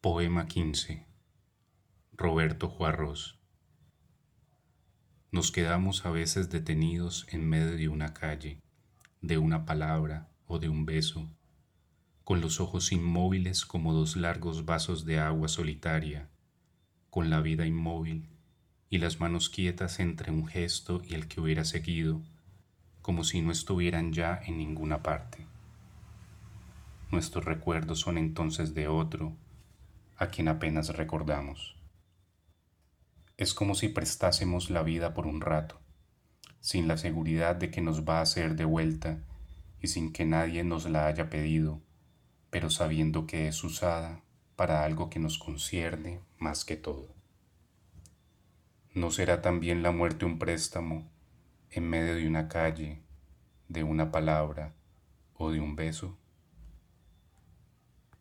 Poema 15 Roberto Juarros Nos quedamos a veces detenidos en medio de una calle, de una palabra o de un beso, con los ojos inmóviles como dos largos vasos de agua solitaria, con la vida inmóvil y las manos quietas entre un gesto y el que hubiera seguido, como si no estuvieran ya en ninguna parte. Nuestros recuerdos son entonces de otro, a quien apenas recordamos. Es como si prestásemos la vida por un rato, sin la seguridad de que nos va a ser de vuelta y sin que nadie nos la haya pedido, pero sabiendo que es usada para algo que nos concierne más que todo. ¿No será también la muerte un préstamo en medio de una calle, de una palabra o de un beso?